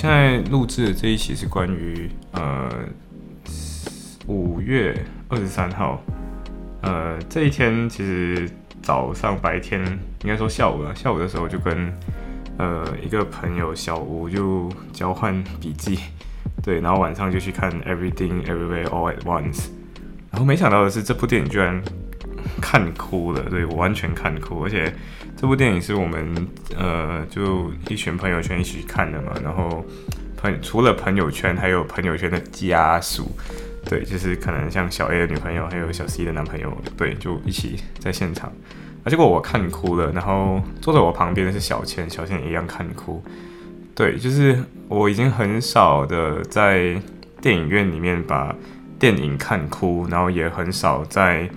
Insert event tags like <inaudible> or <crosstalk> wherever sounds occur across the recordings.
现在录制的这一期是关于呃五月二十三号，呃这一天其实早上白天应该说下午了，下午的时候就跟呃一个朋友小吴就交换笔记，对，然后晚上就去看 Everything Everywhere All at Once，然后没想到的是这部电影居然看哭了，对我完全看哭，而且这部电影是我们呃就一群朋友圈一起看的嘛，然后朋除了朋友圈，还有朋友圈的家属，对，就是可能像小 A 的女朋友，还有小 C 的男朋友，对，就一起在现场，啊，结果我看哭了，然后坐在我旁边的是小倩，小倩也一样看哭，对，就是我已经很少的在电影院里面把电影看哭，然后也很少在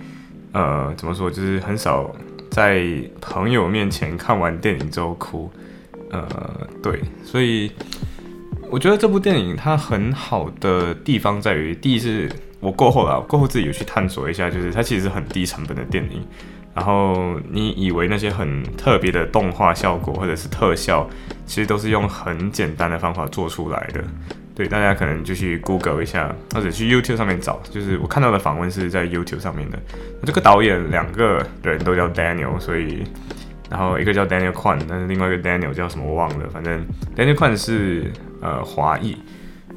呃怎么说，就是很少在朋友面前看完电影之后哭，呃，对，所以我觉得这部电影它很好的地方在于，第一是我过后啦，过后自己有去探索一下，就是它其实很低成本的电影。然后你以为那些很特别的动画效果或者是特效，其实都是用很简单的方法做出来的。对，大家可能就去 Google 一下，或者去 YouTube 上面找。就是我看到的访问是在 YouTube 上面的。这个导演两个人都叫 Daniel，所以然后一个叫 Daniel Kwan，但是另外一个 Daniel 叫什么我忘了。反正 Daniel Kwan 是呃华裔，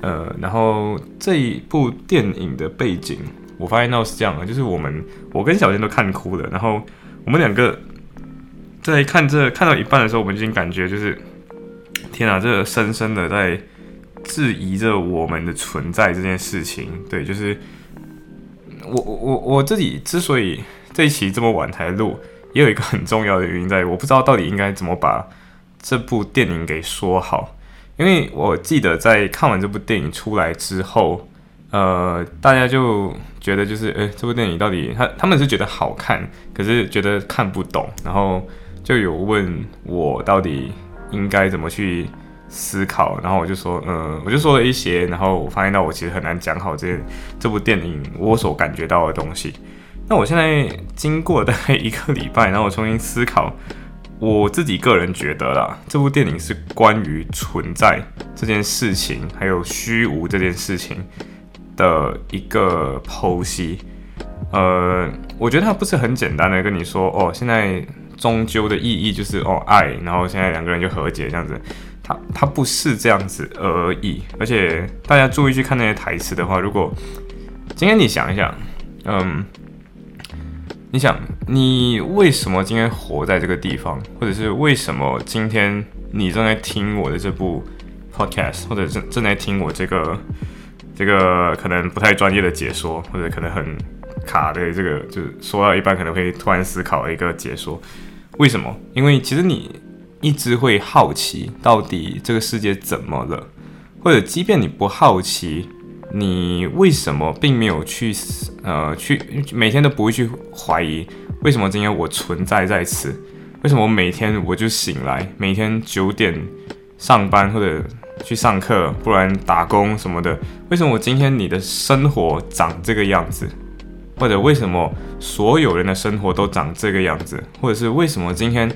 呃，然后这一部电影的背景，我发现到是这样的，就是我们我跟小健都看哭了，然后我们两个在看这看到一半的时候，我们已经感觉就是天啊，这深深的在质疑着我们的存在这件事情。对，就是我我我我自己之所以这一期这么晚才录，也有一个很重要的原因在于，我不知道到底应该怎么把这部电影给说好。因为我记得在看完这部电影出来之后，呃，大家就觉得就是，诶，这部电影到底他他们是觉得好看，可是觉得看不懂，然后就有问我到底应该怎么去思考，然后我就说，嗯，我就说了一些，然后我发现到我其实很难讲好这这部电影我所感觉到的东西。那我现在经过大概一个礼拜，然后我重新思考。我自己个人觉得啦，这部电影是关于存在这件事情，还有虚无这件事情的一个剖析。呃，我觉得它不是很简单的跟你说，哦，现在终究的意义就是哦爱，然后现在两个人就和解这样子。它它不是这样子而已。而且大家注意去看那些台词的话，如果今天你想一想，嗯。你想，你为什么今天活在这个地方，或者是为什么今天你正在听我的这部 podcast，或者正正在听我这个这个可能不太专业的解说，或者可能很卡的这个，就是说到一半可能会突然思考一个解说？为什么？因为其实你一直会好奇，到底这个世界怎么了，或者即便你不好奇。你为什么并没有去呃去每天都不会去怀疑为什么今天我存在在此？为什么我每天我就醒来，每天九点上班或者去上课，不然打工什么的？为什么我今天你的生活长这个样子？或者为什么所有人的生活都长这个样子？或者是为什么今天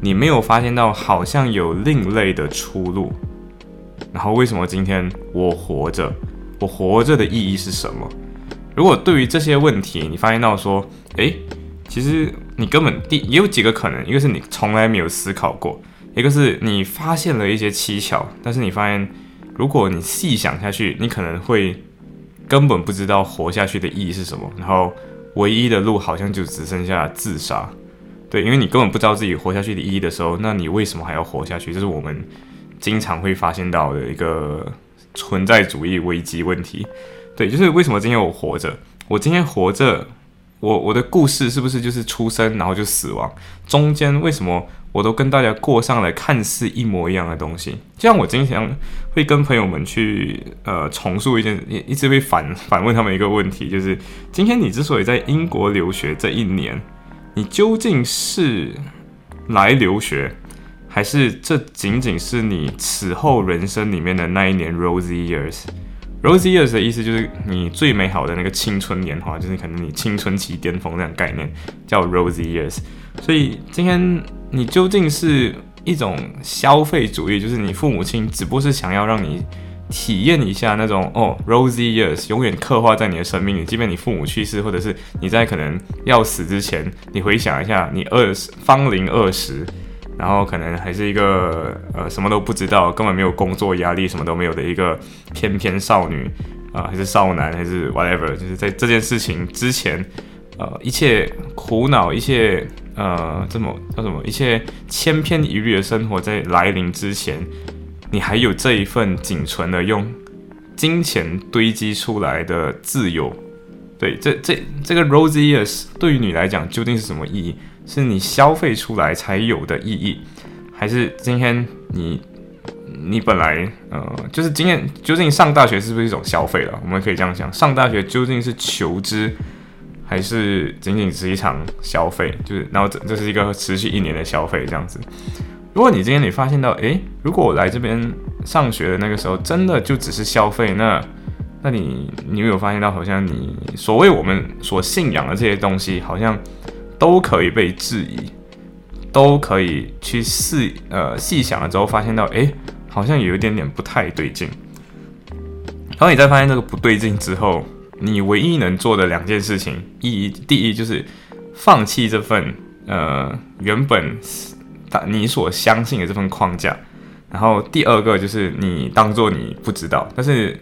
你没有发现到好像有另类的出路？然后为什么今天我活着？我活着的意义是什么？如果对于这些问题，你发现到说，诶，其实你根本第也有几个可能，一个是你从来没有思考过，一个是你发现了一些蹊跷，但是你发现，如果你细想下去，你可能会根本不知道活下去的意义是什么，然后唯一的路好像就只剩下自杀。对，因为你根本不知道自己活下去的意义的时候，那你为什么还要活下去？这是我们经常会发现到的一个。存在主义危机问题，对，就是为什么今天我活着？我今天活着，我我的故事是不是就是出生然后就死亡？中间为什么我都跟大家过上了看似一模一样的东西。就像我经常会跟朋友们去呃重述一件，一直会反 <laughs> 反问他们一个问题，就是今天你之所以在英国留学这一年，你究竟是来留学，还是这仅仅是你此后人生里面的那一年 rosy years？rosy years 的意思就是你最美好的那个青春年华，就是可能你青春期巅峰那种概念，叫 rosy years。所以今天你究竟是一种消费主义，就是你父母亲只不过是想要让你体验一下那种哦，rosy years 永远刻画在你的生命里，即便你父母去世，或者是你在可能要死之前，你回想一下，你二十芳龄二十，然后可能还是一个呃什么都不知道，根本没有工作压力，什么都没有的一个翩翩少女啊，还是少男，还是 whatever，就是在这件事情之前，呃，一切苦恼，一切。呃，这么叫什么？一切千篇一律的生活在来临之前，你还有这一份仅存的用金钱堆积出来的自由。对，这这这个 rosy years 对于你来讲究竟是什么意义？是你消费出来才有的意义，还是今天你你本来呃，就是今天究竟上大学是不是一种消费了？我们可以这样讲，上大学究竟是求知？还是仅仅是一场消费，就是然后这这是一个持续一年的消费这样子。如果你今天你发现到，诶，如果我来这边上学的那个时候真的就只是消费，那那你你有没有发现到，好像你所谓我们所信仰的这些东西，好像都可以被质疑，都可以去细呃细想了之后，发现到，诶，好像有一点点不太对劲。然后你再发现这个不对劲之后。你唯一能做的两件事情，一第一就是放弃这份呃原本你所相信的这份框架，然后第二个就是你当做你不知道，但是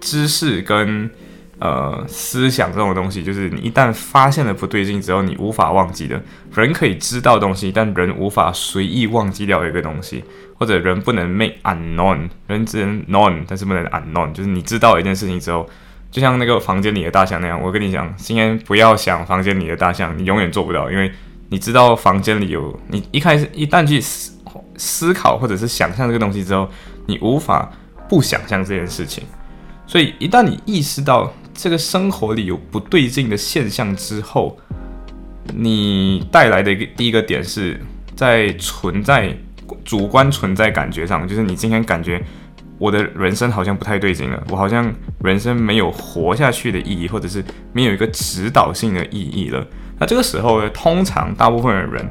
知识跟呃思想这种东西，就是你一旦发现了不对劲之后，你无法忘记的。人可以知道东西，但人无法随意忘记掉一个东西，或者人不能 make unknown，人只能 known，但是不能 unknown，就是你知道一件事情之后。就像那个房间里的大象那样，我跟你讲，今天不要想房间里的大象，你永远做不到，因为你知道房间里有你一开始一旦去思思考或者是想象这个东西之后，你无法不想象这件事情。所以一旦你意识到这个生活里有不对劲的现象之后，你带来的一个第一个点是在存在主观存在感觉上，就是你今天感觉。我的人生好像不太对劲了，我好像人生没有活下去的意义，或者是没有一个指导性的意义了。那这个时候呢，通常大部分的人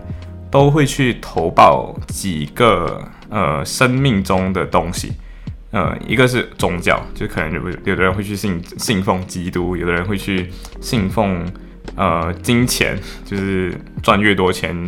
都会去投报几个呃生命中的东西，呃，一个是宗教，就可能有有的人会去信信奉基督，有的人会去信奉呃金钱，就是赚越多钱。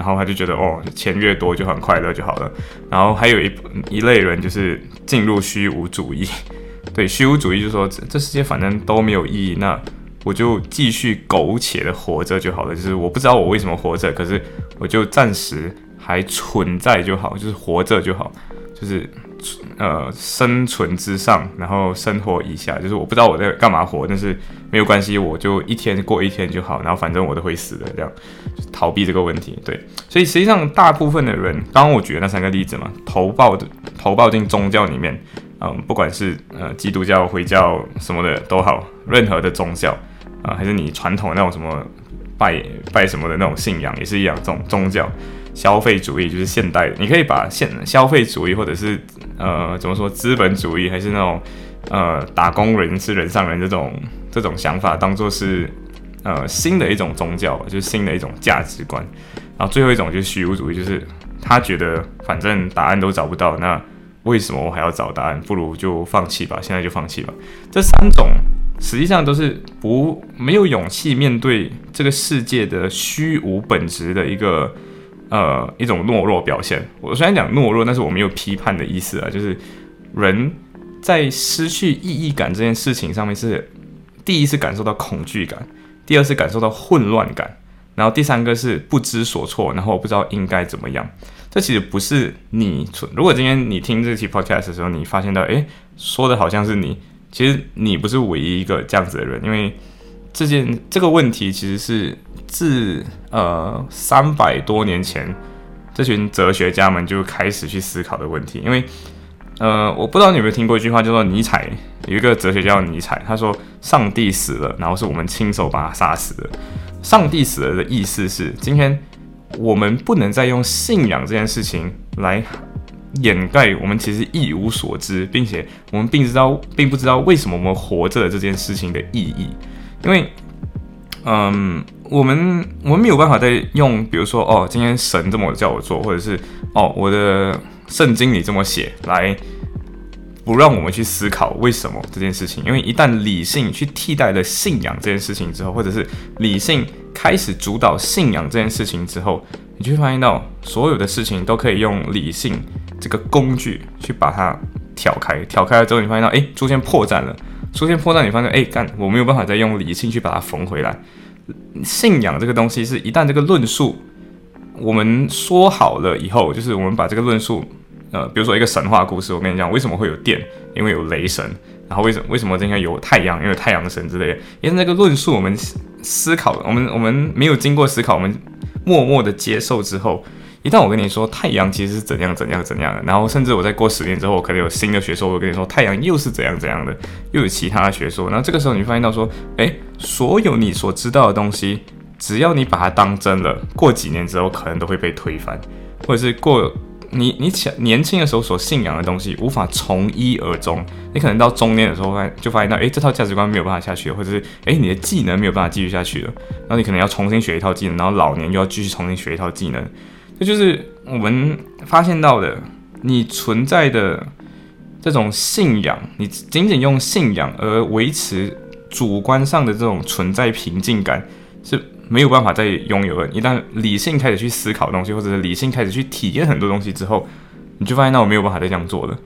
然后他就觉得哦，钱越多就很快乐就好了。然后还有一一类人就是进入虚无主义，<laughs> 对虚无主义就是说这这世界反正都没有意义，那我就继续苟且的活着就好了。就是我不知道我为什么活着，可是我就暂时还存在就好，就是活着就好，就是。呃，生存之上，然后生活以下，就是我不知道我在干嘛活，但是没有关系，我就一天过一天就好，然后反正我都会死的，这样逃避这个问题。对，所以实际上大部分的人，刚刚我举的那三个例子嘛，投报的投报进宗教里面，嗯，不管是呃基督教、回教什么的都好，任何的宗教啊，还是你传统那种什么拜拜什么的那种信仰，也是一样，这种宗教。消费主义就是现代的，你可以把现消费主义或者是呃怎么说资本主义，还是那种呃打工人是人上人这种这种想法，当做是呃新的一种宗教，就是新的一种价值观。然后最后一种就是虚无主义，就是他觉得反正答案都找不到，那为什么我还要找答案？不如就放弃吧，现在就放弃吧。这三种实际上都是不没有勇气面对这个世界的虚无本质的一个。呃，一种懦弱表现。我虽然讲懦弱，但是我没有批判的意思啊。就是人在失去意义感这件事情上面，是第一是感受到恐惧感，第二是感受到混乱感，然后第三个是不知所措，然后我不知道应该怎么样。这其实不是你。如果今天你听这期 podcast 的时候，你发现到，诶，说的好像是你，其实你不是唯一一个这样子的人，因为这件这个问题其实是。自呃三百多年前，这群哲学家们就开始去思考的问题。因为，呃，我不知道你有没有听过一句话，叫做尼采有一个哲学叫尼采，他说：“上帝死了，然后是我们亲手把他杀死的。”上帝死了的意思是，今天我们不能再用信仰这件事情来掩盖我们其实一无所知，并且我们并知道并不知道为什么我们活着的这件事情的意义，因为。嗯，我们我们没有办法再用，比如说哦，今天神这么叫我做，或者是哦，我的圣经里这么写，来不让我们去思考为什么这件事情。因为一旦理性去替代了信仰这件事情之后，或者是理性开始主导信仰这件事情之后，你就会发现到所有的事情都可以用理性这个工具去把它挑开。挑开了之后，你发现到哎，出现破绽了。出现破绽，你发现，哎，干，我没有办法再用理性去把它缝回来。信仰这个东西，是一旦这个论述我们说好了以后，就是我们把这个论述，呃，比如说一个神话故事，我跟你讲，为什么会有电？因为有雷神。然后为什么为什么今天有太阳？因为太阳神之类的。因为那个论述，我们思考，我们我们没有经过思考，我们默默的接受之后。一旦我跟你说太阳其实是怎样怎样怎样的，然后甚至我在过十年之后，可能有新的学说，我跟你说太阳又是怎样怎样的，又有其他的学说，那这个时候你发现到说，哎，所有你所知道的东西，只要你把它当真了，过几年之后可能都会被推翻，或者是过你你想年轻的时候所信仰的东西无法从一而终，你可能到中年的时候发就发现到，哎，这套价值观没有办法下去了，或者是哎你的技能没有办法继续下去了，然后你可能要重新学一套技能，然后老年又要继续重新学一套技能。这就是我们发现到的，你存在的这种信仰，你仅仅用信仰而维持主观上的这种存在平静感是没有办法再拥有了。一旦理性开始去思考东西，或者是理性开始去体验很多东西之后，你就发现那我没有办法再这样做了。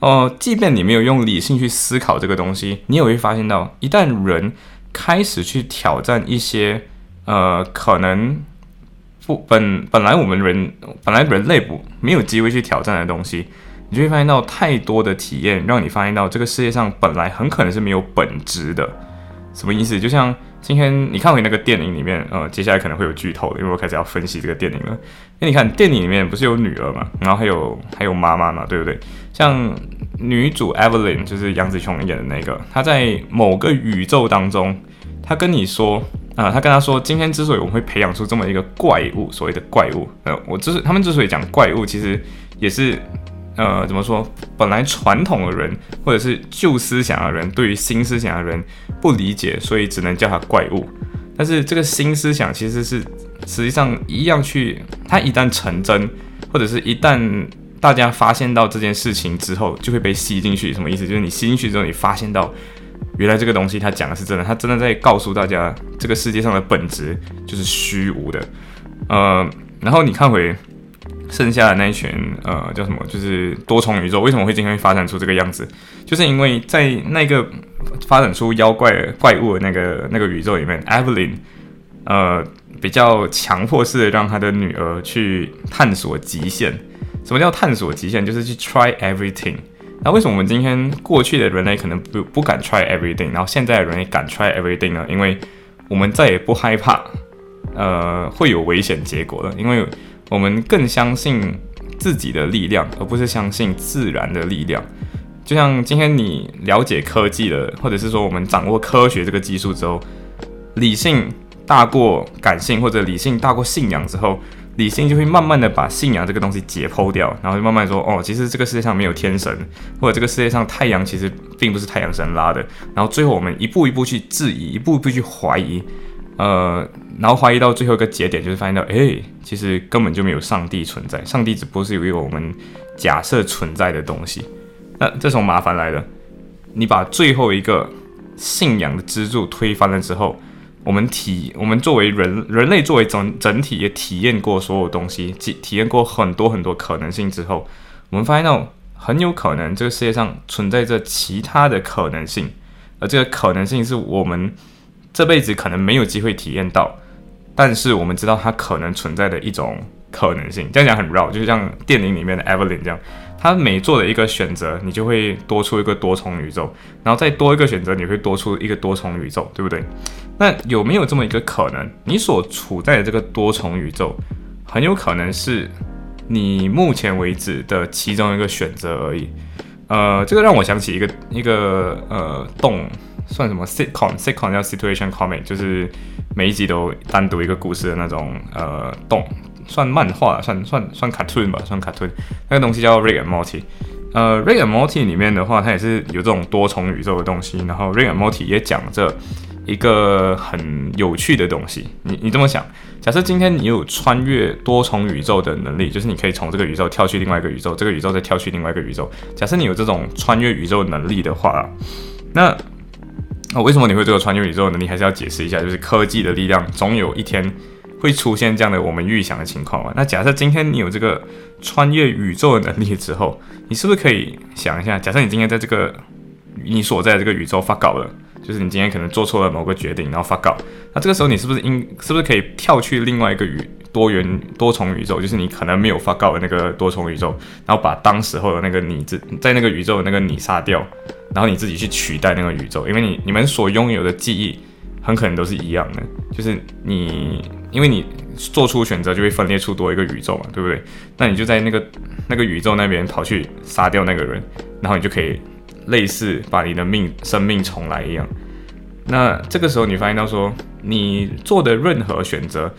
哦，即便你没有用理性去思考这个东西，你也会发现到，一旦人开始去挑战一些呃可能。不本本来我们人本来人类不没有机会去挑战的东西，你就会发现到太多的体验，让你发现到这个世界上本来很可能是没有本质的。什么意思？就像今天你看回那个电影里面，呃，接下来可能会有剧透的，因为我开始要分析这个电影了。因为你看电影里面不是有女儿嘛，然后还有还有妈妈嘛，对不对？像女主 Evelyn 就是杨紫琼演的那个，她在某个宇宙当中，她跟你说。啊，她跟她说，今天之所以我们会培养出这么一个怪物，所谓的怪物，呃，我之他们之所以讲怪物，其实也是，呃，怎么说？本来传统的人或者是旧思想的人，对于新思想的人不理解，所以只能叫他怪物。但是这个新思想其实是实际上一样去，它一旦成真，或者是一旦大家发现到这件事情之后，就会被吸进去。什么意思？就是你吸进去之后，你发现到。原来这个东西它讲的是真的，它真的在告诉大家，这个世界上的本质就是虚无的。呃，然后你看回剩下的那一群，呃，叫什么？就是多重宇宙为什么会今天发展出这个样子？就是因为在那个发展出妖怪怪物的那个那个宇宙里面，Evelyn，呃，比较强迫式的让他的女儿去探索极限。什么叫探索极限？就是去 try everything。那为什么我们今天过去的人类可能不不敢 try everything，然后现在的人类敢 try everything 呢？因为我们再也不害怕，呃，会有危险结果了。因为我们更相信自己的力量，而不是相信自然的力量。就像今天你了解科技了，或者是说我们掌握科学这个技术之后，理性大过感性，或者理性大过信仰之后。理性就会慢慢的把信仰这个东西解剖掉，然后就慢慢说，哦，其实这个世界上没有天神，或者这个世界上太阳其实并不是太阳神拉的，然后最后我们一步一步去质疑，一步一步去怀疑，呃，然后怀疑到最后一个节点，就是发现到，哎，其实根本就没有上帝存在，上帝只不过是有一个我们假设存在的东西，那这种麻烦来了，你把最后一个信仰的支柱推翻了之后。我们体，我们作为人，人类作为整整体也体验过所有东西，体体验过很多很多可能性之后，我们发现到很有可能这个世界上存在着其他的可能性，而这个可能性是我们这辈子可能没有机会体验到，但是我们知道它可能存在的一种可能性。这样讲很绕，就像电影里面的 Evelyn 这样。他每做的一个选择，你就会多出一个多重宇宙，然后再多一个选择，你会多出一个多重宇宙，对不对？那有没有这么一个可能，你所处在的这个多重宇宙，很有可能是你目前为止的其中一个选择而已。呃，这个让我想起一个一个呃动算什么 sitcom，sitcom 叫 situation comic，就是每一集都单独一个故事的那种呃动，算漫画，算算算 cartoon 吧，算 cartoon。那个东西叫 Rick and Morty。呃，Rick and Morty 里面的话，它也是有这种多重宇宙的东西。然后 Rick and Morty 也讲着一个很有趣的东西。你你这么想，假设今天你有穿越多重宇宙的能力，就是你可以从这个宇宙跳去另外一个宇宙，这个宇宙再跳去另外一个宇宙。假设你有这种穿越宇宙能力的话，那为什么你会这个穿越宇宙能力？还是要解释一下，就是科技的力量总有一天。会出现这样的我们预想的情况吗？那假设今天你有这个穿越宇宙的能力之后，你是不是可以想一下？假设你今天在这个你所在的这个宇宙发稿了，就是你今天可能做错了某个决定，然后发稿，那这个时候你是不是应是不是可以跳去另外一个宇多元多重宇宙？就是你可能没有发稿的那个多重宇宙，然后把当时候的那个你自在那个宇宙的那个你杀掉，然后你自己去取代那个宇宙，因为你你们所拥有的记忆很可能都是一样的，就是你。因为你做出选择，就会分裂出多一个宇宙嘛，对不对？那你就在那个那个宇宙那边跑去杀掉那个人，然后你就可以类似把你的命生命重来一样。那这个时候你发现到说，你做的任何选择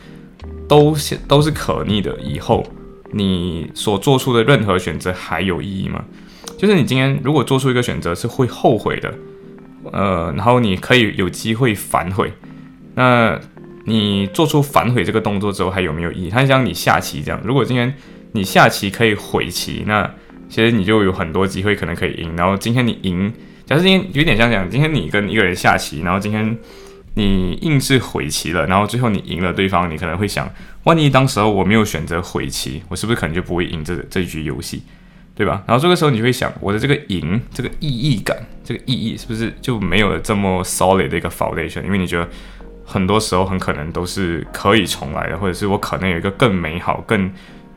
都是都是可逆的。以后你所做出的任何选择还有意义吗？就是你今天如果做出一个选择是会后悔的，呃，然后你可以有机会反悔，那。你做出反悔这个动作之后还有没有意义？它像你下棋这样，如果今天你下棋可以悔棋，那其实你就有很多机会可能可以赢。然后今天你赢，假设今天有点像讲，今天你跟一个人下棋，然后今天你硬是悔棋了，然后最后你赢了对方，你可能会想，万一当时候我没有选择悔棋，我是不是可能就不会赢这这局游戏，对吧？然后这个时候你就会想，我的这个赢这个意义感，这个意义是不是就没有了这么 solid 的一个 foundation？因为你觉得。很多时候很可能都是可以重来的，或者是我可能有一个更美好、更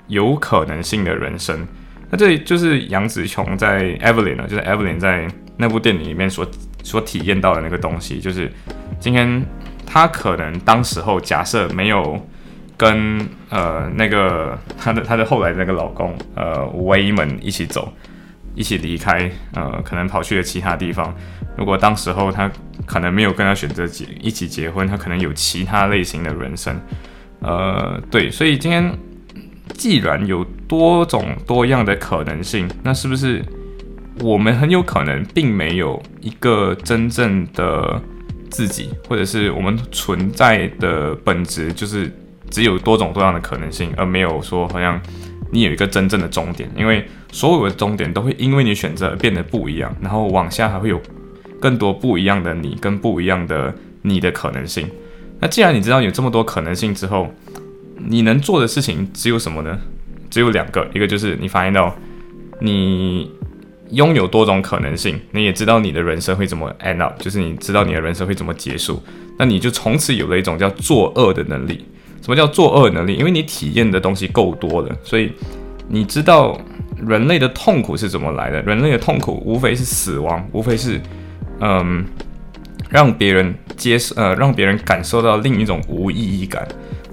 有可能性的人生。那这里就是杨紫琼在 Evelyn 呢，就是 Evelyn 在那部电影里面所所体验到的那个东西，就是今天她可能当时候假设没有跟呃那个她的她的后来的那个老公呃 Wayman 一起走。一起离开，呃，可能跑去了其他地方。如果当时候他可能没有跟他选择结一起结婚，他可能有其他类型的人生。呃，对，所以今天既然有多种多样的可能性，那是不是我们很有可能并没有一个真正的自己，或者是我们存在的本质就是只有多种多样的可能性，而没有说好像。你有一个真正的终点，因为所有的终点都会因为你选择而变得不一样，然后往下还会有更多不一样的你跟不一样的你的可能性。那既然你知道有这么多可能性之后，你能做的事情只有什么呢？只有两个，一个就是你发现到你拥有多种可能性，你也知道你的人生会怎么 end up，就是你知道你的人生会怎么结束，那你就从此有了一种叫作恶的能力。什么叫作恶能力？因为你体验的东西够多了，所以你知道人类的痛苦是怎么来的。人类的痛苦无非是死亡，无非是嗯让别人接受呃让别人感受到另一种无意义感。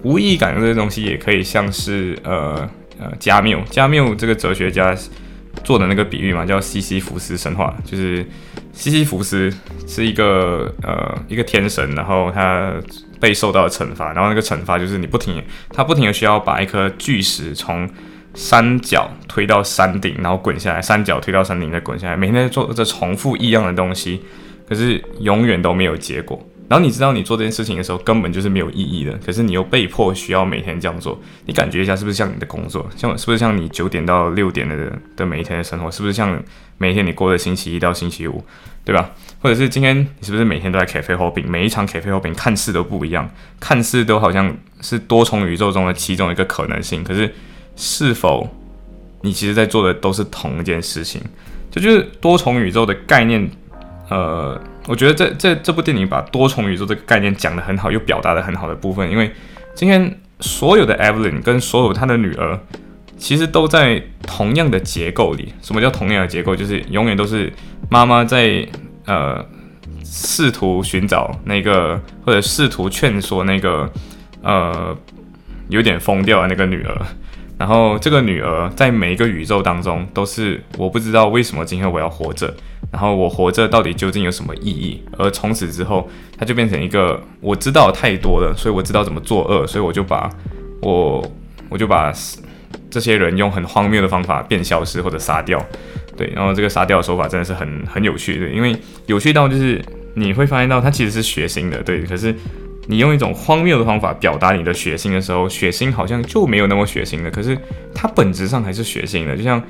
无意义感这些东西也可以像是呃呃加缪加缪这个哲学家做的那个比喻嘛，叫西西弗斯神话，就是西西弗斯是一个呃一个天神，然后他。被受到惩罚，然后那个惩罚就是你不停，他不停的需要把一颗巨石从山脚推到山顶，然后滚下来，山脚推到山顶再滚下来，每天在做这重复一样的东西，可是永远都没有结果。然后你知道你做这件事情的时候根本就是没有意义的，可是你又被迫需要每天这样做，你感觉一下是不是像你的工作，像是不是像你九点到六点的的每一天的生活，是不是像每一天你过的星期一到星期五，对吧？或者是今天你是不是每天都在 cafe hoping，每一场 cafe hoping 看似都不一样，看似都好像是多重宇宙中的其中一个可能性，可是是否你其实在做的都是同一件事情？这就是多重宇宙的概念，呃。我觉得这这这部电影把多重宇宙这个概念讲得很好，又表达的很好的部分，因为今天所有的 Evelyn 跟所有他的女儿，其实都在同样的结构里。什么叫同样的结构？就是永远都是妈妈在呃试图寻找那个，或者试图劝说那个呃有点疯掉的那个女儿。然后这个女儿在每一个宇宙当中都是我不知道为什么今天我要活着，然后我活着到底究竟有什么意义？而从此之后，它就变成一个我知道太多了，所以我知道怎么作恶，所以我就把我我就把这些人用很荒谬的方法变消失或者杀掉。对，然后这个杀掉的手法真的是很很有趣，对，因为有趣到就是你会发现到它其实是血腥的，对，可是。你用一种荒谬的方法表达你的血腥的时候，血腥好像就没有那么血腥了。可是它本质上还是血腥的，就像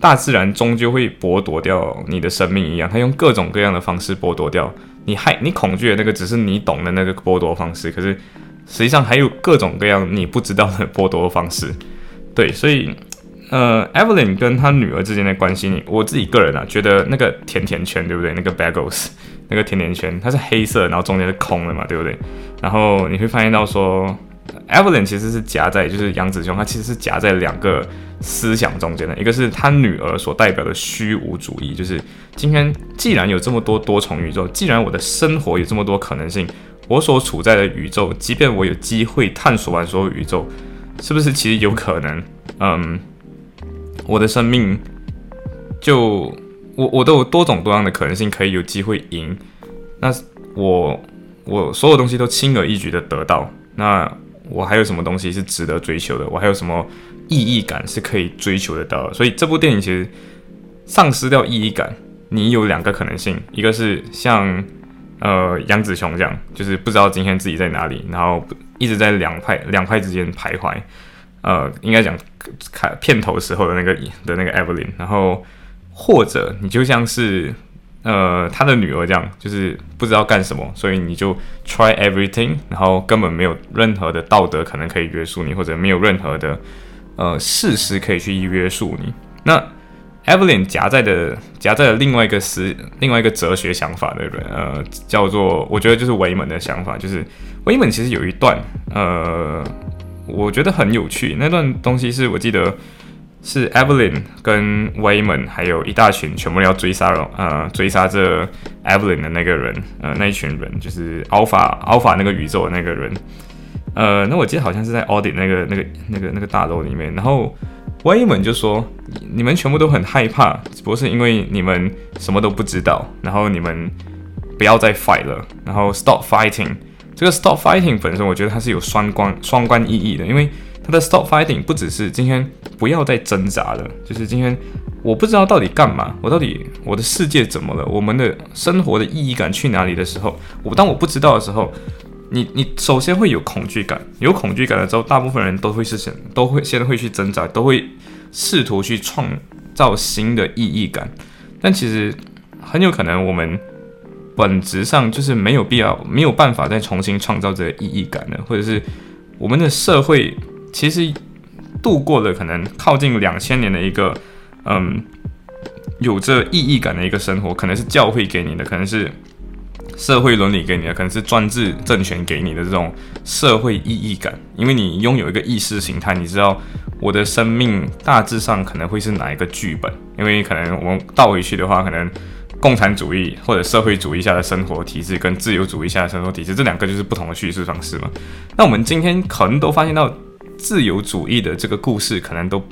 大自然终究会剥夺掉你的生命一样，它用各种各样的方式剥夺掉你害你恐惧的那个，只是你懂的那个剥夺方式。可是实际上还有各种各样你不知道的剥夺方式。对，所以呃，Evelyn 跟她女儿之间的关系，我自己个人啊，觉得那个甜甜圈，对不对？那个 Bagels。那个甜甜圈，它是黑色，然后中间是空的嘛，对不对？然后你会发现到说，Evelyn 其实是夹在，就是杨子雄，他其实是夹在两个思想中间的，一个是他女儿所代表的虚无主义，就是今天既然有这么多多重宇宙，既然我的生活有这么多可能性，我所处在的宇宙，即便我有机会探索完所有宇宙，是不是其实有可能，嗯，我的生命就。我我都有多种多样的可能性可以有机会赢，那我我所有东西都轻而易举的得到，那我还有什么东西是值得追求的？我还有什么意义感是可以追求得到的？所以这部电影其实丧失掉意义感，你有两个可能性，一个是像呃杨子雄这样，就是不知道今天自己在哪里，然后一直在两派两派之间徘徊，呃，应该讲开片头时候的那个的那个 Evelyn，然后。或者你就像是，呃，他的女儿这样，就是不知道干什么，所以你就 try everything，然后根本没有任何的道德可能可以约束你，或者没有任何的呃事实可以去约束你。那 Evelyn 夹在的夹在了另外一个思另外一个哲学想法的人，呃，叫做我觉得就是维门的想法，就是维门其实有一段，呃，我觉得很有趣，那段东西是我记得。是 Evelyn 跟 Wayman 还有一大群全部要追杀了，呃，追杀这 Evelyn 的那个人，呃，那一群人就是 Alpha Alpha 那个宇宙的那个人，呃，那我记得好像是在 Audit 那个那个那个那个大楼里面，然后 Wayman 就说，你们全部都很害怕，只不过是因为你们什么都不知道，然后你们不要再 fight 了，然后 stop fighting，这个 stop fighting 本身我觉得它是有双关双关意义的，因为他的 stop fighting 不只是今天不要再挣扎了，就是今天我不知道到底干嘛，我到底我的世界怎么了，我们的生活的意义感去哪里的时候，我当我不知道的时候，你你首先会有恐惧感，有恐惧感了之后，大部分人都会是想都会先会去挣扎，都会试图去创造新的意义感，但其实很有可能我们本质上就是没有必要没有办法再重新创造这个意义感的，或者是我们的社会。其实度过了可能靠近两千年的一个，嗯，有着意义感的一个生活，可能是教会给你的，可能是社会伦理给你的，可能是专制政权给你的这种社会意义感。因为你拥有一个意识形态，你知道我的生命大致上可能会是哪一个剧本。因为可能我们倒回去的话，可能共产主义或者社会主义下的生活体制跟自由主义下的生活体制，这两个就是不同的叙事方式嘛。那我们今天可能都发现到。自由主义的这个故事可能都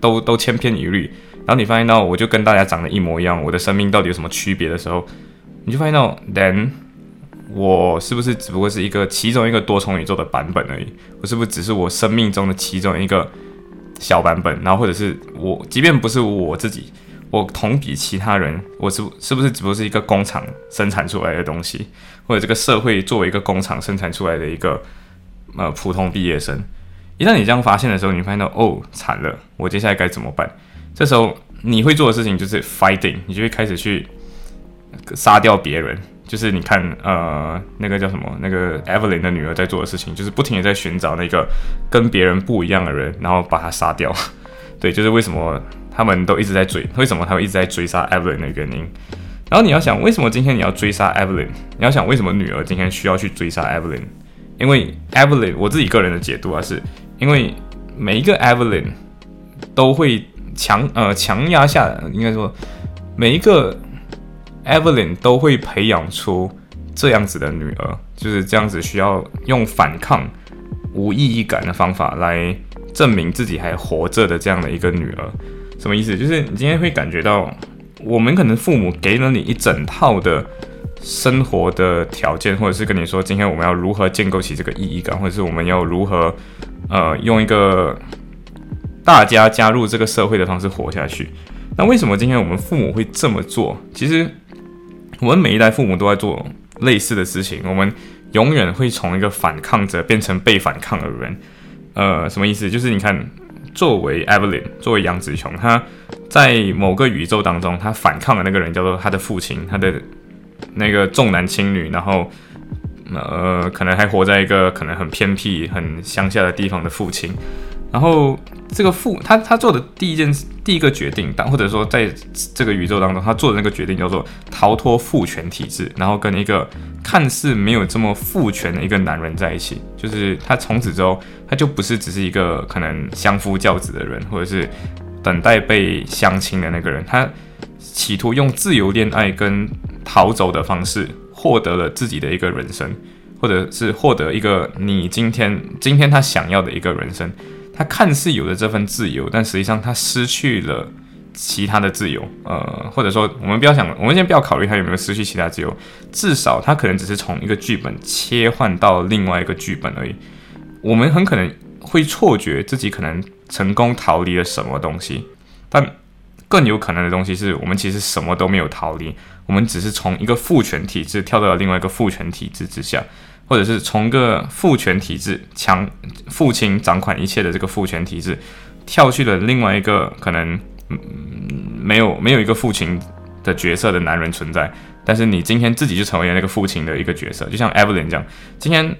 都都千篇一律，然后你发现到我就跟大家长得一模一样，我的生命到底有什么区别的时候，你就发现到，then 我是不是只不过是一个其中一个多重宇宙的版本而已？我是不是只是我生命中的其中一个小版本？然后或者是我，即便不是我自己，我同比其他人，我是是不是只不过是一个工厂生产出来的东西，或者这个社会作为一个工厂生产出来的一个呃普通毕业生？一旦你这样发现的时候，你发现到哦，惨了，我接下来该怎么办？这时候你会做的事情就是 fighting，你就会开始去杀掉别人。就是你看，呃，那个叫什么，那个 Evelyn 的女儿在做的事情，就是不停的在寻找那个跟别人不一样的人，然后把他杀掉。<laughs> 对，就是为什么他们都一直在追，为什么他们一直在追杀 Evelyn 的原因。然后你要想，为什么今天你要追杀 Evelyn？你要想，为什么女儿今天需要去追杀 Evelyn？因为 Evelyn，我自己个人的解读啊是。因为每一个 Evelyn 都会强呃强压下，应该说每一个 Evelyn 都会培养出这样子的女儿，就是这样子需要用反抗无意义感的方法来证明自己还活着的这样的一个女儿。什么意思？就是你今天会感觉到，我们可能父母给了你一整套的生活的条件，或者是跟你说，今天我们要如何建构起这个意义感，或者是我们要如何呃用一个大家加入这个社会的方式活下去。那为什么今天我们父母会这么做？其实我们每一代父母都在做类似的事情。我们永远会从一个反抗者变成被反抗的人。呃，什么意思？就是你看。作为 Evelyn，作为杨子琼，他在某个宇宙当中，他反抗的那个人叫做他的父亲，他的那个重男轻女，然后呃，可能还活在一个可能很偏僻、很乡下的地方的父亲。然后这个父他他做的第一件第一个决定，但或者说在这个宇宙当中，他做的那个决定叫做逃脱父权体制，然后跟一个看似没有这么父权的一个男人在一起。就是他从此之后，他就不是只是一个可能相夫教子的人，或者是等待被相亲的那个人。他企图用自由恋爱跟逃走的方式，获得了自己的一个人生，或者是获得一个你今天今天他想要的一个人生。他看似有了这份自由，但实际上他失去了其他的自由。呃，或者说，我们不要想，我们先不要考虑他有没有失去其他自由，至少他可能只是从一个剧本切换到另外一个剧本而已。我们很可能会错觉自己可能成功逃离了什么东西，但更有可能的东西是我们其实什么都没有逃离，我们只是从一个父权体制跳到了另外一个父权体制之下。或者是从一个父权体制强父亲掌管一切的这个父权体制，跳去了另外一个可能没有没有一个父亲的角色的男人存在，但是你今天自己就成为了那个父亲的一个角色，就像 Evelyn 这样，今天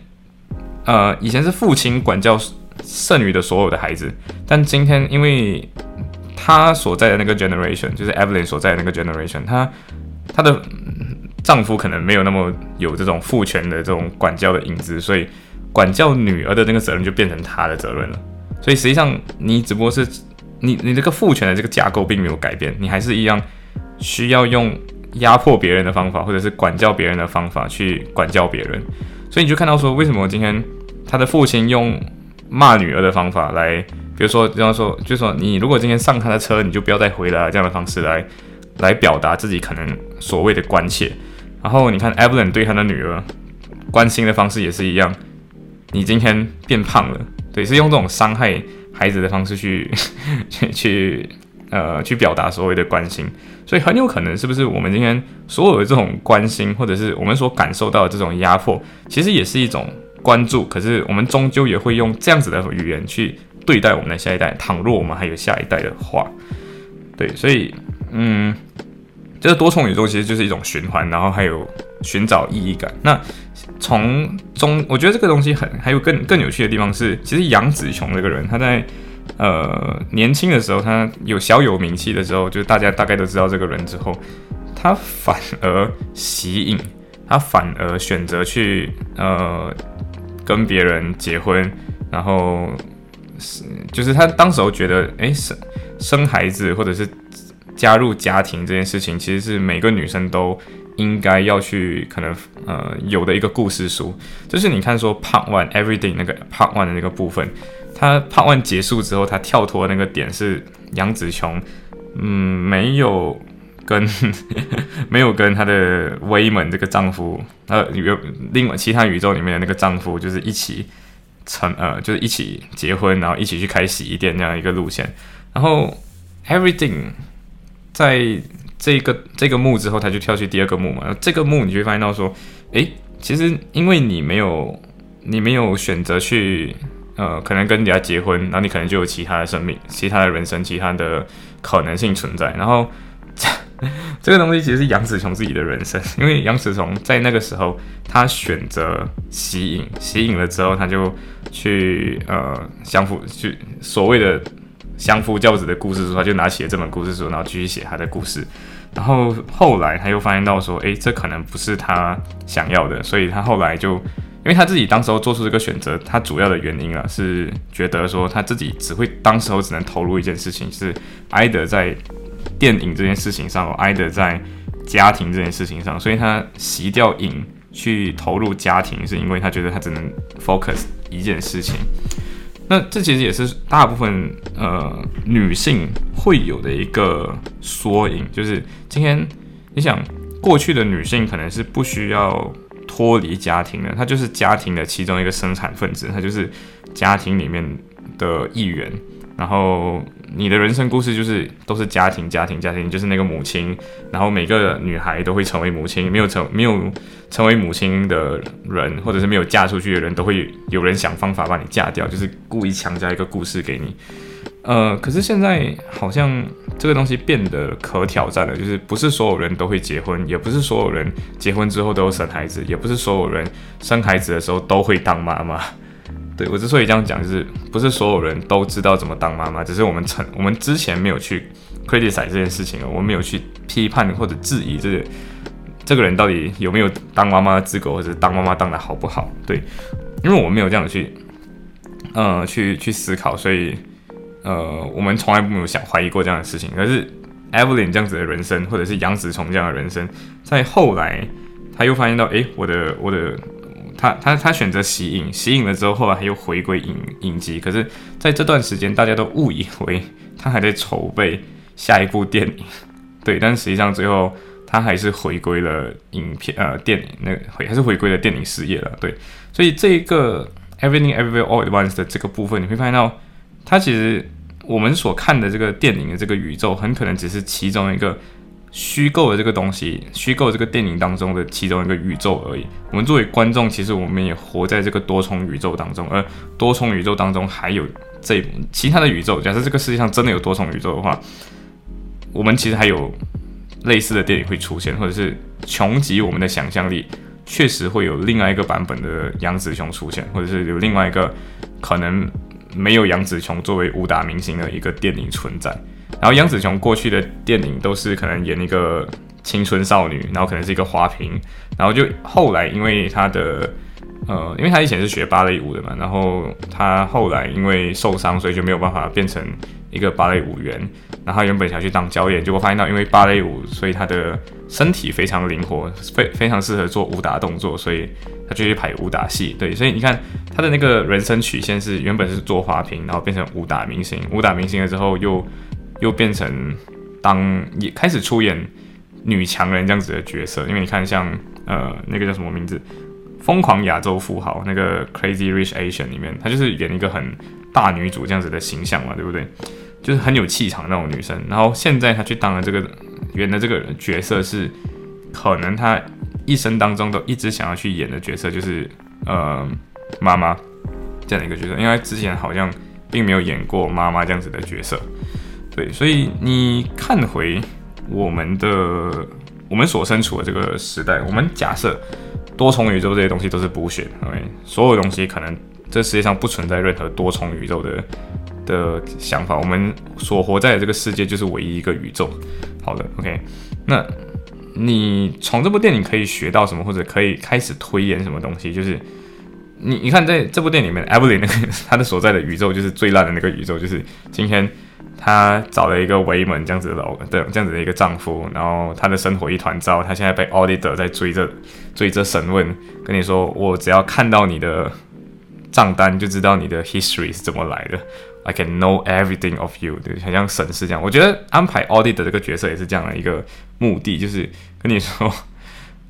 呃以前是父亲管教剩余的所有的孩子，但今天因为他所在的那个 generation，就是 Evelyn 所在的那个 generation，他她的。丈夫可能没有那么有这种父权的这种管教的影子，所以管教女儿的那个责任就变成她的责任了。所以实际上你只不过是你你这个父权的这个架构并没有改变，你还是一样需要用压迫别人的方法，或者是管教别人的方法去管教别人。所以你就看到说，为什么今天他的父亲用骂女儿的方法来，比如说这样说，就说你如果今天上他的车，你就不要再回来这样的方式来来表达自己可能所谓的关切。然后你看，Evelyn 对他的女儿关心的方式也是一样。你今天变胖了，对，是用这种伤害孩子的方式去 <laughs> 去去呃去表达所谓的关心。所以很有可能是不是我们今天所有的这种关心，或者是我们所感受到的这种压迫，其实也是一种关注。可是我们终究也会用这样子的语言去对待我们的下一代。倘若我们还有下一代的话，对，所以嗯。这个多重宇宙其实就是一种循环，然后还有寻找意义感。那从中，我觉得这个东西很还有更更有趣的地方是，其实杨紫琼这个人，他在呃年轻的时候，他有小有名气的时候，就是大家大概都知道这个人之后，他反而吸引，他反而选择去呃跟别人结婚，然后是就是他当时候觉得，哎生生孩子或者是。加入家庭这件事情，其实是每个女生都应该要去可能呃有的一个故事书。就是你看说 Part One Everything 那个 Part One 的那个部分，它 Part One 结束之后，它跳脱那个点是杨紫琼，嗯，没有跟 <laughs> 没有跟她的威门这个丈夫，呃，有另外其他宇宙里面的那个丈夫，就是一起成呃，就是一起结婚，然后一起去开洗衣店这样一个路线。然后 Everything。在这个这个墓之后，他就跳去第二个墓嘛。这个墓你就会发现到说，诶，其实因为你没有你没有选择去呃，可能跟人家结婚，然后你可能就有其他的生命、其他的人生、其他的可能性存在。然后 <laughs> 这个东西其实是杨子琼自己的人生，因为杨子琼在那个时候他选择吸引，吸引了之后他就去呃相互去所谓的。相夫教子的故事书，他就拿起了这本故事书，然后继续写他的故事。然后后来他又发现到说，诶，这可能不是他想要的，所以他后来就，因为他自己当时候做出这个选择，他主要的原因啊是觉得说他自己只会当时候只能投入一件事情，是挨得在电影这件事情上，挨得在家庭这件事情上，所以他洗掉影去投入家庭，是因为他觉得他只能 focus 一件事情。那这其实也是大部分呃女性会有的一个缩影，就是今天你想过去的女性可能是不需要脱离家庭的，她就是家庭的其中一个生产分子，她就是家庭里面的一员。然后你的人生故事就是都是家庭，家庭，家庭，就是那个母亲。然后每个女孩都会成为母亲，没有成没有成为母亲的人，或者是没有嫁出去的人，都会有人想方法把你嫁掉，就是故意强加一个故事给你。呃，可是现在好像这个东西变得可挑战了，就是不是所有人都会结婚，也不是所有人结婚之后都有生孩子，也不是所有人生孩子的时候都会当妈妈。对我之所以这样讲，就是不是所有人都知道怎么当妈妈，只是我们曾我们之前没有去 criticize 这件事情，我们没有去批判或者质疑这个这个人到底有没有当妈妈的资格，或者当妈妈当的好不好？对，因为我没有这样去，呃，去去思考，所以呃，我们从来没有想怀疑过这样的事情。可是 Evelyn 这样子的人生，或者是杨子虫这样的人生，在后来他又发现到，哎，我的我的。他他他选择吸影，吸影了之后，后来他又回归影影集。可是，在这段时间，大家都误以为他还在筹备下一部电影，对。但实际上，最后他还是回归了影片呃电影那回还是回归了电影事业了，对。所以这一个 Everything Everywhere All at Once 的这个部分，你会发现到，它其实我们所看的这个电影的这个宇宙，很可能只是其中一个。虚构的这个东西，虚构这个电影当中的其中一个宇宙而已。我们作为观众，其实我们也活在这个多重宇宙当中，而多重宇宙当中还有这其他的宇宙。假设这个世界上真的有多重宇宙的话，我们其实还有类似的电影会出现，或者是穷极我们的想象力，确实会有另外一个版本的杨紫琼出现，或者是有另外一个可能没有杨紫琼作为武打明星的一个电影存在。然后杨紫琼过去的电影都是可能演一个青春少女，然后可能是一个花瓶，然后就后来因为她的呃，因为她以前是学芭蕾舞的嘛，然后她后来因为受伤，所以就没有办法变成一个芭蕾舞员。然后原本想去当教练，结果发现到因为芭蕾舞，所以她的身体非常灵活，非非常适合做武打动作，所以她就去拍武打戏。对，所以你看她的那个人生曲线是原本是做花瓶，然后变成武打明星，武打明星了之后又。又变成当也开始出演女强人这样子的角色，因为你看像呃那个叫什么名字，《疯狂亚洲富豪》那个《Crazy Rich Asian》里面，她就是演一个很大女主这样子的形象嘛，对不对？就是很有气场那种女生。然后现在她去当了这个演的这个角色，是可能她一生当中都一直想要去演的角色，就是呃妈妈这样的一个角色，因为之前好像并没有演过妈妈这样子的角色。对，所以你看回我们的我们所身处的这个时代，我们假设多重宇宙这些东西都是补选，OK，所有东西可能这世界上不存在任何多重宇宙的的想法，我们所活在的这个世界就是唯一一个宇宙。好的，OK，那你从这部电影可以学到什么，或者可以开始推演什么东西？就是你你看在这部电影里面，Evelyn 那个他的所在的宇宙就是最烂的那个宇宙，就是今天。她找了一个维门这样子的老对这样子的一个丈夫，然后她的生活一团糟。她现在被 auditor 在追着追着审问，跟你说我只要看到你的账单就知道你的 history 是怎么来的。I can know everything of you，对，很像审视这样。我觉得安排 auditor 这个角色也是这样的一个目的，就是跟你说，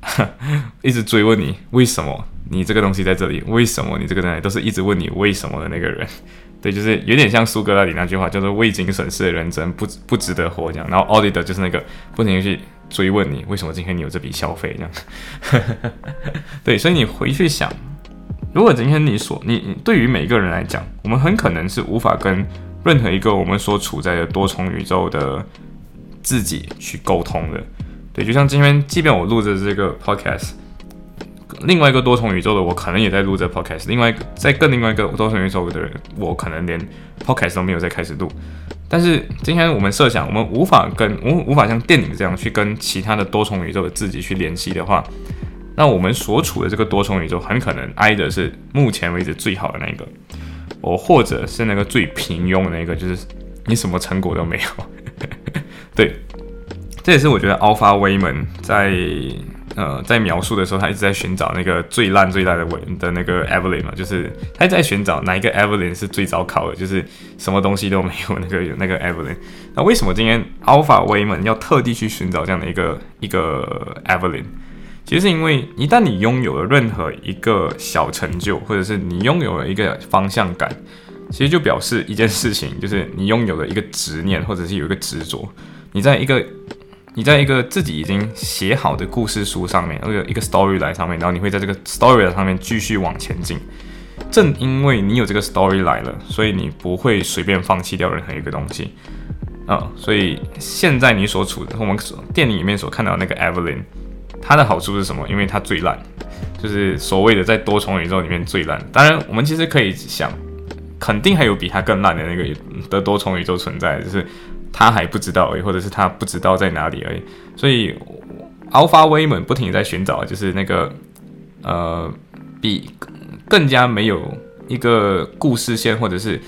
<laughs> 一直追问你为什么你这个东西在这里，为什么你这个东西都是一直问你为什么的那个人。对，就是有点像苏格拉底那句话，叫做“未经审视的人真不不值得活”这样。然后 auditor 就是那个不停去追问你为什么今天你有这笔消费这样。<laughs> 对，所以你回去想，如果今天你所你对于每个人来讲，我们很可能是无法跟任何一个我们所处在的多重宇宙的自己去沟通的。对，就像今天，即便我录着这个 podcast。另外一个多重宇宙的我可能也在录这 podcast，另外一个在更另外一个多重宇宙的人，我可能连 podcast 都没有在开始录。但是今天我们设想，我们无法跟无无法像电影这样去跟其他的多重宇宙的自己去联系的话，那我们所处的这个多重宇宙很可能挨的是目前为止最好的那一个，我或者是那个最平庸的那个，就是你什么成果都没有。<laughs> 对，这也是我觉得 Alpha Wayman 在。呃，在描述的时候，他一直在寻找那个最烂最烂的文的那个 Evelyn 嘛，就是他一直在寻找哪一个 Evelyn 是最糟糕的，就是什么东西都没有那个那个 Evelyn。那为什么今天 Alpha Wayman 要特地去寻找这样的一个一个 Evelyn？其实是因为一旦你拥有了任何一个小成就，或者是你拥有了一个方向感，其实就表示一件事情，就是你拥有了一个执念，或者是有一个执着，你在一个。你在一个自己已经写好的故事书上面，那个一个 story 来上面，然后你会在这个 story 上面继续往前进。正因为你有这个 story 来了，所以你不会随便放弃掉任何一个东西。啊，所以现在你所处的，我们电影里面所看到那个 Evelyn，它的好处是什么？因为它最烂，就是所谓的在多重宇宙里面最烂。当然，我们其实可以想，肯定还有比它更烂的那个的多重宇宙存在，就是。他还不知道而已，或者是他不知道在哪里而已。所以，Alpha Wayman 不停在寻找，就是那个呃，比更加没有一个故事线，或者是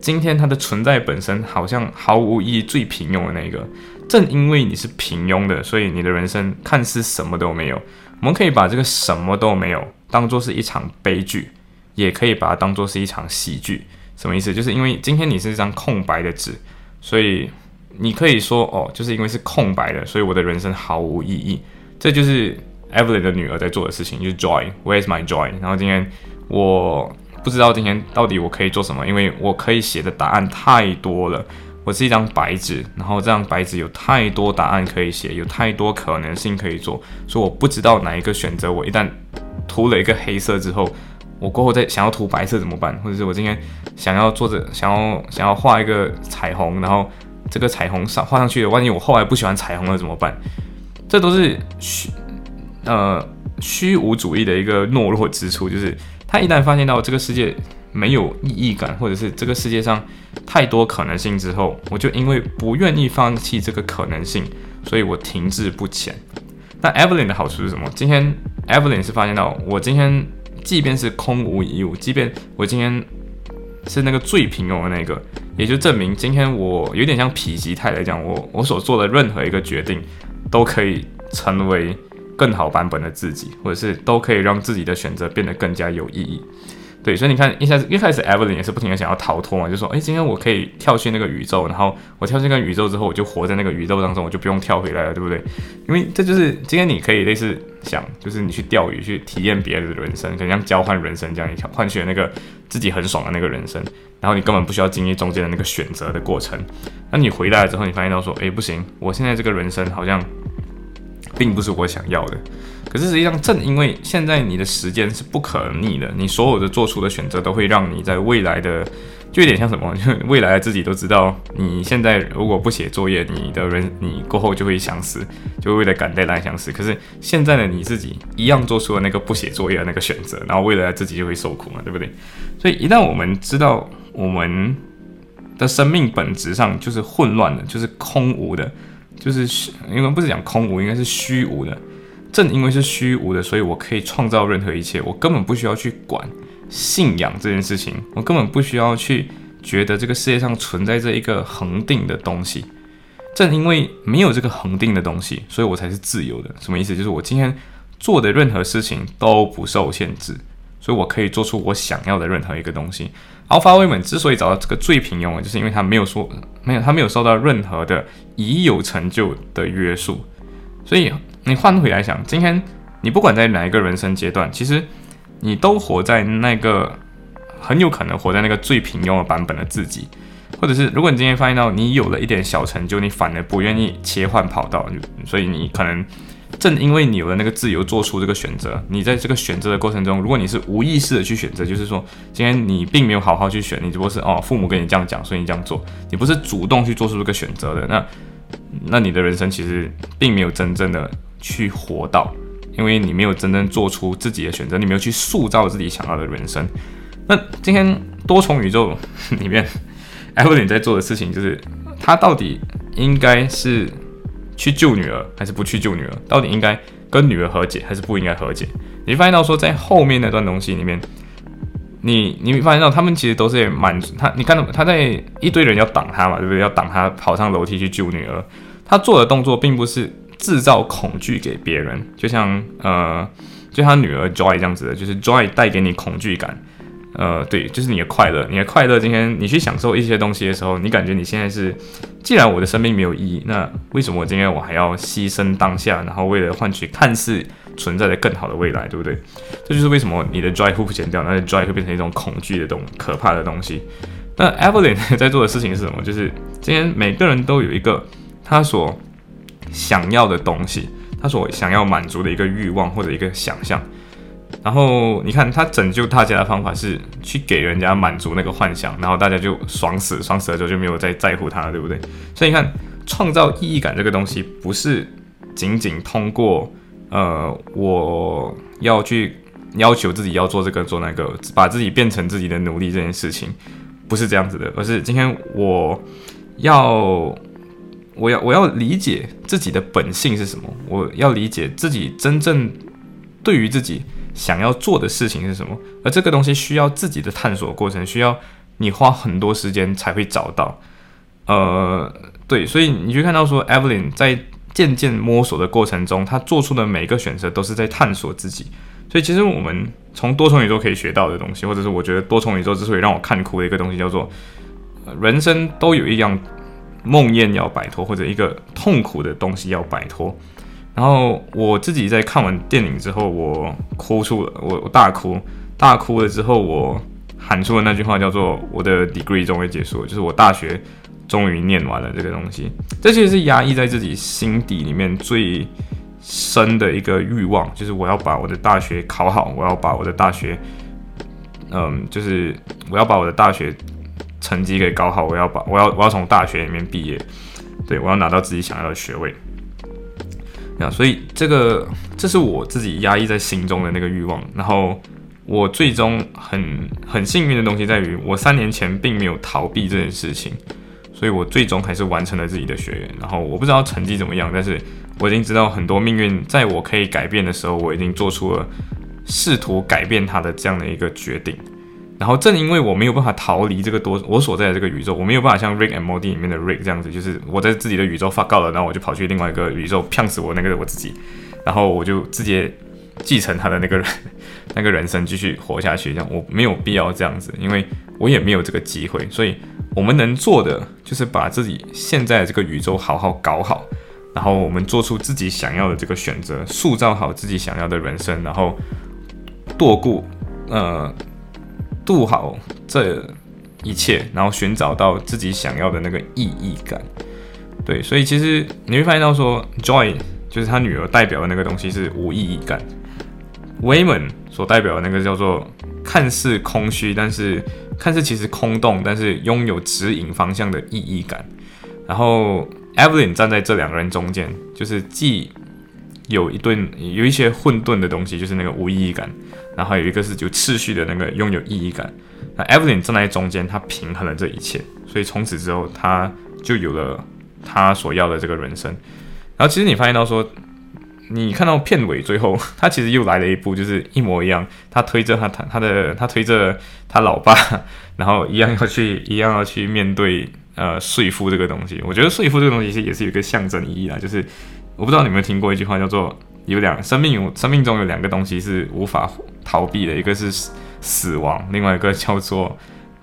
今天它的存在本身好像毫无意义、最平庸的那个。正因为你是平庸的，所以你的人生看似什么都没有。我们可以把这个什么都没有当做是一场悲剧，也可以把它当做是一场喜剧。什么意思？就是因为今天你是一张空白的纸。所以你可以说哦，就是因为是空白的，所以我的人生毫无意义。这就是 Evelyn 的女儿在做的事情，就是 Joy，Where's my joy？然后今天我不知道今天到底我可以做什么，因为我可以写的答案太多了。我是一张白纸，然后这张白纸有太多答案可以写，有太多可能性可以做，所以我不知道哪一个选择。我一旦涂了一个黑色之后，我过后再想要涂白色怎么办？或者是我今天想要做着想要想要画一个彩虹，然后这个彩虹上画上去的，万一我后来不喜欢彩虹了怎么办？这都是虚呃虚无主义的一个懦弱之处，就是他一旦发现到这个世界没有意义感，或者是这个世界上太多可能性之后，我就因为不愿意放弃这个可能性，所以我停滞不前。那 Evelyn 的好处是什么？今天 Evelyn 是发现到我今天。即便是空无一物，即便我今天是那个最平庸的那个，也就证明今天我有点像否极泰来讲，我我所做的任何一个决定，都可以成为更好版本的自己，或者是都可以让自己的选择变得更加有意义。对，所以你看，一开始一开始，Evelyn 也是不停的想要逃脱嘛，就说，哎，今天我可以跳去那个宇宙，然后我跳进那个宇宙之后，我就活在那个宇宙当中，我就不用跳回来了，对不对？因为这就是今天你可以类似想，就是你去钓鱼，去体验别人的人生，可能像交换人生这样，你换取那个自己很爽的那个人生，然后你根本不需要经历中间的那个选择的过程。那你回来了之后，你发现到说，哎，不行，我现在这个人生好像并不是我想要的。可是实际上，正因为现在你的时间是不可逆的，你所有的做出的选择都会让你在未来的，就有点像什么，就未来的自己都知道，你现在如果不写作业，你的人你过后就会想死，就为了赶代来想死。可是现在的你自己一样做出了那个不写作业的那个选择，然后未来自己就会受苦嘛，对不对？所以一旦我们知道我们的生命本质上就是混乱的，就是空无的，就是因为不是讲空无，应该是虚无的。正因为是虚无的，所以我可以创造任何一切，我根本不需要去管信仰这件事情，我根本不需要去觉得这个世界上存在着一个恒定的东西。正因为没有这个恒定的东西，所以我才是自由的。什么意思？就是我今天做的任何事情都不受限制，所以我可以做出我想要的任何一个东西。Alpha Women 之所以找到这个最平庸，就是因为他没有说没有，他没有受到任何的已有成就的约束，所以。你换回来想，今天你不管在哪一个人生阶段，其实你都活在那个很有可能活在那个最平庸的版本的自己，或者是如果你今天发现到你有了一点小成就，你反而不愿意切换跑道，所以你可能正因为你有了那个自由做出这个选择，你在这个选择的过程中，如果你是无意识的去选择，就是说今天你并没有好好去选，你只不过是哦父母跟你这样讲，所以你这样做，你不是主动去做出这个选择的，那那你的人生其实并没有真正的。去活到，因为你没有真正做出自己的选择，你没有去塑造自己想要的人生。那今天多重宇宙里面，<laughs> Evelyn 在做的事情就是，他到底应该是去救女儿，还是不去救女儿？到底应该跟女儿和解，还是不应该和解？你发现到说，在后面那段东西里面，你你发现到他们其实都是满足他。你看到他在一堆人要挡他嘛，对不对？要挡他跑上楼梯去救女儿，他做的动作并不是。制造恐惧给别人，就像呃，就他女儿 Joy 这样子的，就是 Joy 带给你恐惧感。呃，对，就是你的快乐，你的快乐。今天你去享受一些东西的时候，你感觉你现在是，既然我的生命没有意义，那为什么我今天我还要牺牲当下，然后为了换取看似存在的更好的未来，对不对？这就是为什么你的 joy 会不减掉，那 joy 会变成一种恐惧的东可怕的东西。那 Evelyn 在做的事情是什么？就是今天每个人都有一个他所想要的东西，他所想要满足的一个欲望或者一个想象。然后你看他拯救大家的方法是去给人家满足那个幻想，然后大家就爽死，爽死了之后就没有再在乎他了，对不对？所以你看，创造意义感这个东西不是仅仅通过呃我要去要求自己要做这个做那个，把自己变成自己的奴隶这件事情，不是这样子的，而是今天我要我要我要理解自己的本性是什么，我要理解自己真正对于自己。想要做的事情是什么？而这个东西需要自己的探索过程，需要你花很多时间才会找到。呃，对，所以你去看到说，Evelyn 在渐渐摸索的过程中，他做出的每一个选择都是在探索自己。所以其实我们从多重宇宙可以学到的东西，或者是我觉得多重宇宙之所以让我看哭的一个东西，叫做人生都有一样梦魇要摆脱，或者一个痛苦的东西要摆脱。然后我自己在看完电影之后，我哭出了，我我大哭，大哭了之后，我喊出了那句话，叫做“我的 degree 终于结束了”，就是我大学终于念完了这个东西。这其实是压抑在自己心底里面最深的一个欲望，就是我要把我的大学考好，我要把我的大学，嗯，就是我要把我的大学成绩给搞好，我要把我要我要从大学里面毕业，对我要拿到自己想要的学位。啊，所以这个这是我自己压抑在心中的那个欲望。然后我最终很很幸运的东西在于，我三年前并没有逃避这件事情，所以我最终还是完成了自己的学员。然后我不知道成绩怎么样，但是我已经知道很多命运在我可以改变的时候，我已经做出了试图改变它的这样的一个决定。然后正因为我没有办法逃离这个多我所在的这个宇宙，我没有办法像 Rick and Morty 里面的 Rick 这样子，就是我在自己的宇宙发告了，然后我就跑去另外一个宇宙骗死我那个我自己，然后我就直接继承他的那个人那个人生继续活下去，这样我没有必要这样子，因为我也没有这个机会，所以我们能做的就是把自己现在的这个宇宙好好搞好，然后我们做出自己想要的这个选择，塑造好自己想要的人生，然后度过呃。度好这一切，然后寻找到自己想要的那个意义感。对，所以其实你会发现到说，Joy 就是他女儿代表的那个东西是无意义感，Wayman 所代表的那个叫做看似空虚，但是看似其实空洞，但是拥有指引方向的意义感。然后 Evelyn 站在这两个人中间，就是既有一顿有一些混沌的东西，就是那个无意义感。然后还有一个是有次序的那个拥有意义感，那 Evelyn 站在中间，他平衡了这一切，所以从此之后他就有了他所要的这个人生。然后其实你发现到说，你看到片尾最后，他其实又来了一步，就是一模一样，他推着他他他的他推着他老爸，然后一样要去一样要去面对呃税负这个东西。我觉得税负这个东西其实也是有一个象征意义啦，就是我不知道你有没有听过一句话叫做。有两生命有生命中有两个东西是无法逃避的，一个是死亡，另外一个叫做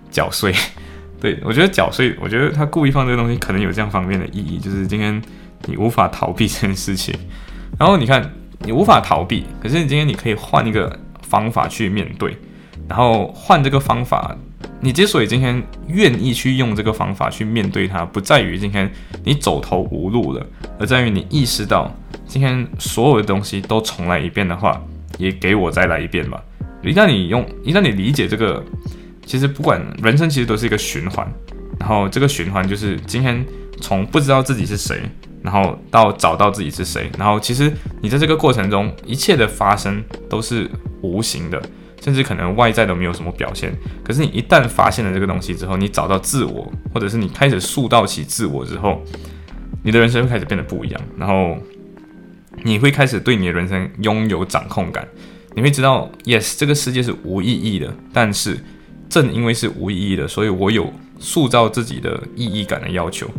缴税。<laughs> 对我觉得缴税，我觉得他故意放这个东西，可能有这样方面的意义，就是今天你无法逃避这件事情。<laughs> 然后你看，你无法逃避，可是你今天你可以换一个方法去面对，然后换这个方法，你之所以今天愿意去用这个方法去面对它，不在于今天你走投无路了，而在于你意识到。今天所有的东西都重来一遍的话，也给我再来一遍吧。一旦你用，一旦你理解这个，其实不管人生其实都是一个循环。然后这个循环就是今天从不知道自己是谁，然后到找到自己是谁。然后其实你在这个过程中，一切的发生都是无形的，甚至可能外在都没有什么表现。可是你一旦发现了这个东西之后，你找到自我，或者是你开始塑造起自我之后，你的人生会开始变得不一样。然后。你会开始对你的人生拥有掌控感，你会知道，yes，这个世界是无意义的，但是正因为是无意义的，所以我有塑造自己的意义感的要求。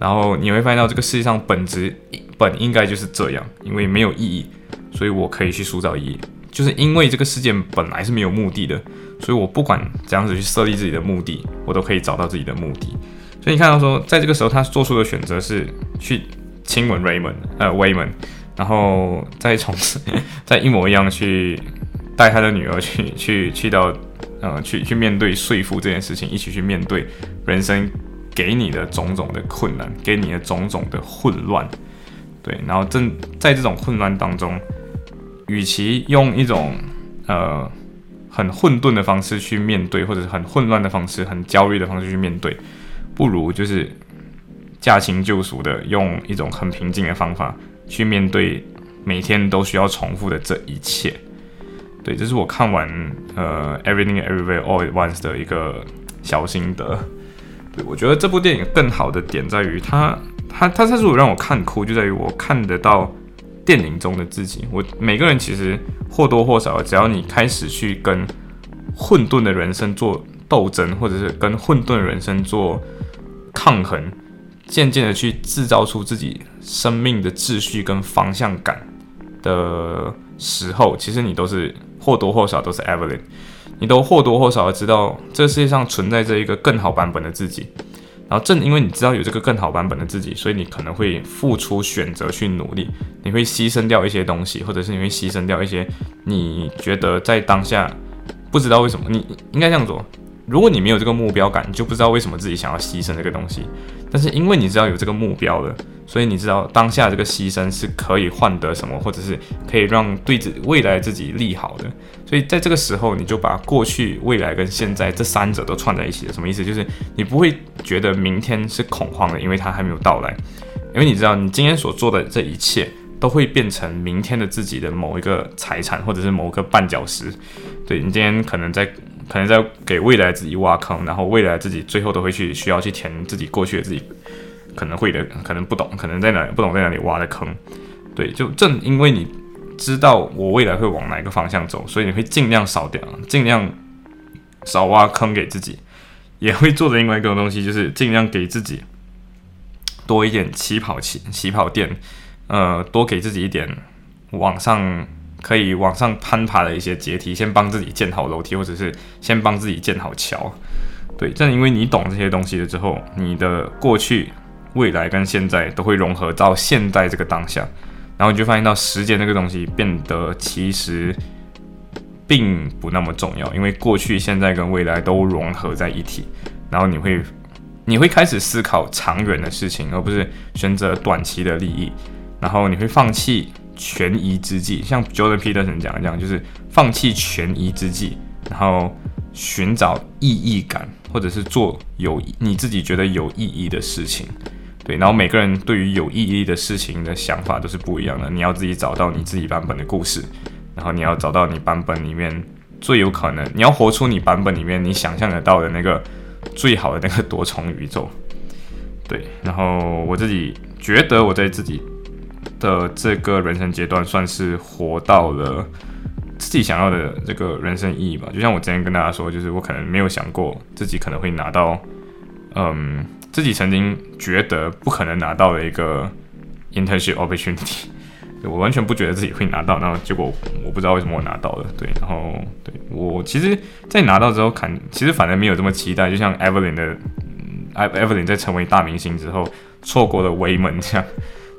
然后你会发现到这个世界上本质本本应该就是这样，因为没有意义，所以我可以去塑造意义。就是因为这个事件本来是没有目的的，所以我不管怎样子去设立自己的目的，我都可以找到自己的目的。所以你看到说，在这个时候他做出的选择是去亲吻 Raymond，呃，Raymond，然后再从此再一模一样去带他的女儿去去去到呃去去面对说服这件事情，一起去面对人生给你的种种的困难，给你的种种的混乱，对，然后正在这种混乱当中。与其用一种呃很混沌的方式去面对，或者是很混乱的方式、很焦虑的方式去面对，不如就是驾轻就熟的用一种很平静的方法去面对每天都需要重复的这一切。对，这是我看完呃《Everything Everywhere All at Once》的一个小心得。对我觉得这部电影更好的点在于，它它它它是让我看哭，就在于我看得到。电影中的自己，我每个人其实或多或少，只要你开始去跟混沌的人生做斗争，或者是跟混沌的人生做抗衡，渐渐的去制造出自己生命的秩序跟方向感的时候，其实你都是或多或少都是 Evelyn，你都或多或少的知道这世界上存在着一个更好版本的自己。然后正因为你知道有这个更好版本的自己，所以你可能会付出选择去努力，你会牺牲掉一些东西，或者是你会牺牲掉一些你觉得在当下不知道为什么，你应该这样做。如果你没有这个目标感，你就不知道为什么自己想要牺牲这个东西。但是因为你知道有这个目标了，所以你知道当下这个牺牲是可以换得什么，或者是可以让对自未来自己利好的。所以在这个时候，你就把过去、未来跟现在这三者都串在一起了。什么意思？就是你不会觉得明天是恐慌的，因为它还没有到来。因为你知道，你今天所做的这一切都会变成明天的自己的某一个财产，或者是某个绊脚石。对你今天可能在。可能在给未来自己挖坑，然后未来自己最后都会去需要去填自己过去的自己可能会的，可能不懂，可能在哪不懂在哪里挖的坑。对，就正因为你知道我未来会往哪个方向走，所以你会尽量少掉，尽量少挖坑给自己，也会做的另外一个东西，就是尽量给自己多一点起跑起、起跑垫，呃，多给自己一点往上。可以往上攀爬的一些阶梯，先帮自己建好楼梯，或者是先帮自己建好桥。对，正因为你懂这些东西了之后，你的过去、未来跟现在都会融合到现在这个当下，然后你就发现到时间这个东西变得其实并不那么重要，因为过去、现在跟未来都融合在一起，然后你会 <laughs> 你会开始思考长远的事情，而不是选择短期的利益，然后你会放弃。权宜之计，像 Jordan Peterson 讲的这样，就是放弃权宜之计，然后寻找意义感，或者是做有你自己觉得有意义的事情。对，然后每个人对于有意义的事情的想法都是不一样的。你要自己找到你自己版本的故事，然后你要找到你版本里面最有可能，你要活出你版本里面你想象得到的那个最好的那个多重宇宙。对，然后我自己觉得我在自己。的这个人生阶段，算是活到了自己想要的这个人生意义吧。就像我之前跟大家说，就是我可能没有想过自己可能会拿到，嗯，自己曾经觉得不可能拿到的一个 internship opportunity，我完全不觉得自己会拿到，然后结果我不知道为什么我拿到了，对，然后对我其实，在拿到之后看，其实反而没有这么期待，就像 Evelyn 的，Evelyn 在成为大明星之后，错过了维门这样。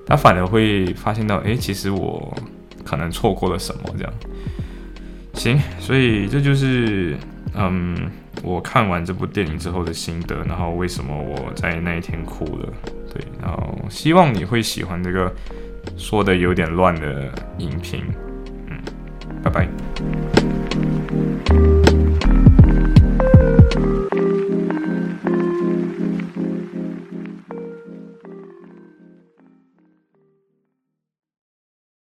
他反而会发现到，哎，其实我可能错过了什么这样。行，所以这就是，嗯，我看完这部电影之后的心得，然后为什么我在那一天哭了，对，然后希望你会喜欢这个说的有点乱的影评，嗯，拜拜。